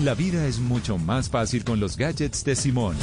La vida es mucho más fácil con los gadgets de Simón.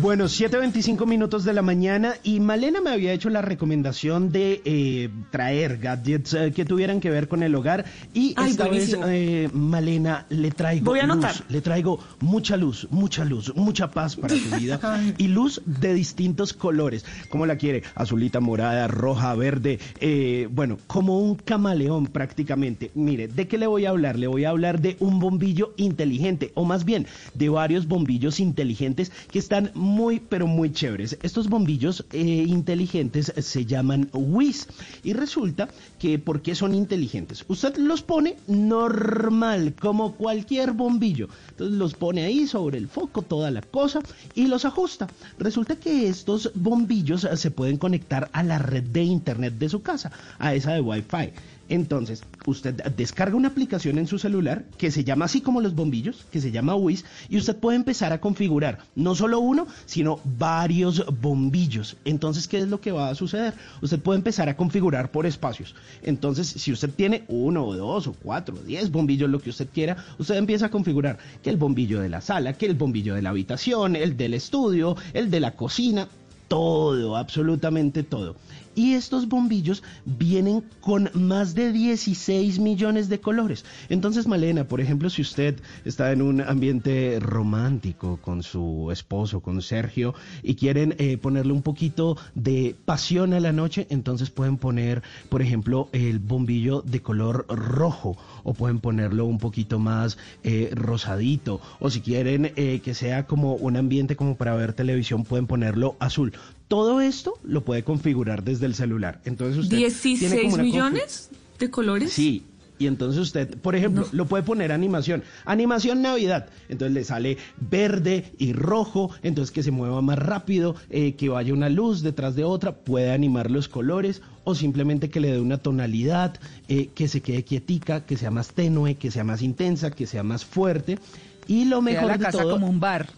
Bueno, 7.25 minutos de la mañana y Malena me había hecho la recomendación de eh, traer gadgets eh, que tuvieran que ver con el hogar y Ay, esta vez eh, Malena le traigo Voy a luz, anotar. le traigo mucha luz, mucha luz, mucha paz para tu vida y luz de distintos colores, como la quiere, azulita, morada, roja, verde, eh, bueno, como un camaleón prácticamente. Mire, ¿de qué le voy a hablar? Le voy a hablar de un bombillo inteligente o más bien de varios bombillos inteligentes que están muy, pero muy chéveres. Estos bombillos eh, inteligentes se llaman WIS y resulta que ¿por qué son inteligentes? Usted los pone normal, como cualquier bombillo. Entonces los pone ahí sobre el foco, toda la cosa, y los ajusta. Resulta que estos bombillos eh, se pueden conectar a la red de internet de su casa, a esa de Wi-Fi. Entonces, usted descarga una aplicación en su celular que se llama así como los bombillos, que se llama WIS, y usted puede empezar a configurar no solo uno, sino varios bombillos. Entonces, ¿qué es lo que va a suceder? Usted puede empezar a configurar por espacios. Entonces, si usted tiene uno o dos o cuatro diez bombillos, lo que usted quiera, usted empieza a configurar que el bombillo de la sala, que el bombillo de la habitación, el del estudio, el de la cocina, todo, absolutamente todo. Y estos bombillos vienen con más de 16 millones de colores. Entonces, Malena, por ejemplo, si usted está en un ambiente romántico con su esposo, con Sergio, y quieren eh, ponerle un poquito de pasión a la noche, entonces pueden poner, por ejemplo, el bombillo de color rojo, o pueden ponerlo un poquito más eh, rosadito, o si quieren eh, que sea como un ambiente como para ver televisión, pueden ponerlo azul. Todo esto lo puede configurar desde el celular. Entonces usted tiene como 16 una millones de colores. Sí. Y entonces usted, por ejemplo, lo puede poner animación. Animación Navidad. Entonces le sale verde y rojo. Entonces que se mueva más rápido, eh, que vaya una luz detrás de otra. Puede animar los colores o simplemente que le dé una tonalidad, eh, que se quede quietica, que sea más tenue, que sea más intensa, que sea más fuerte. Y lo Queda mejor la de casa todo. como un bar.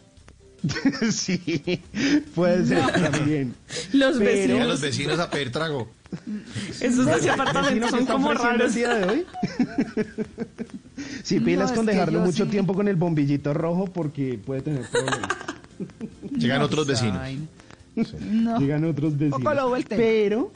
sí, puede ser también. Los Pero- vecinos. Llegan los vecinos a pedir trago. Esos ¿Vecinos apartamentos son como raros. el día de hoy? Sí, pilas No, con dejarlo mucho sí. tiempo con el bombillito rojo porque puede tener problemas. Llegan otros vecinos. No. Llegan otros Poco vecinos. el tema. Pero,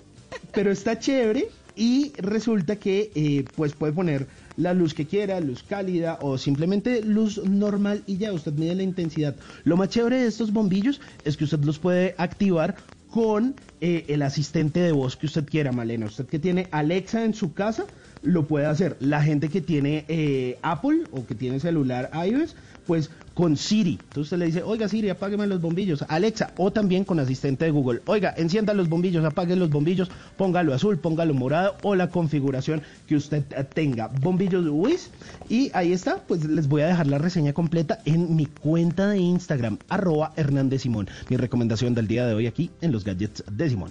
pero está chévere y resulta que eh, pues puede poner la luz que quiera, luz cálida o simplemente luz normal y ya usted mide la intensidad. Lo más chévere de estos bombillos es que usted los puede activar con eh, el asistente de voz que usted quiera, Malena. Usted que tiene Alexa en su casa, lo puede hacer. La gente que tiene eh, Apple o que tiene celular iOS, pues con Siri. Entonces usted le dice, oiga Siri, apágueme los bombillos. Alexa, o también con asistente de Google. Oiga, encienda los bombillos, apague los bombillos, póngalo azul, póngalo morado o la configuración que usted eh, tenga. Bombillos Wiz. Y ahí está, pues les voy a dejar la reseña completa en mi cuenta de Instagram, arroba Hernández Simón. Mi recomendación del día de hoy aquí en los gadgets de Simón.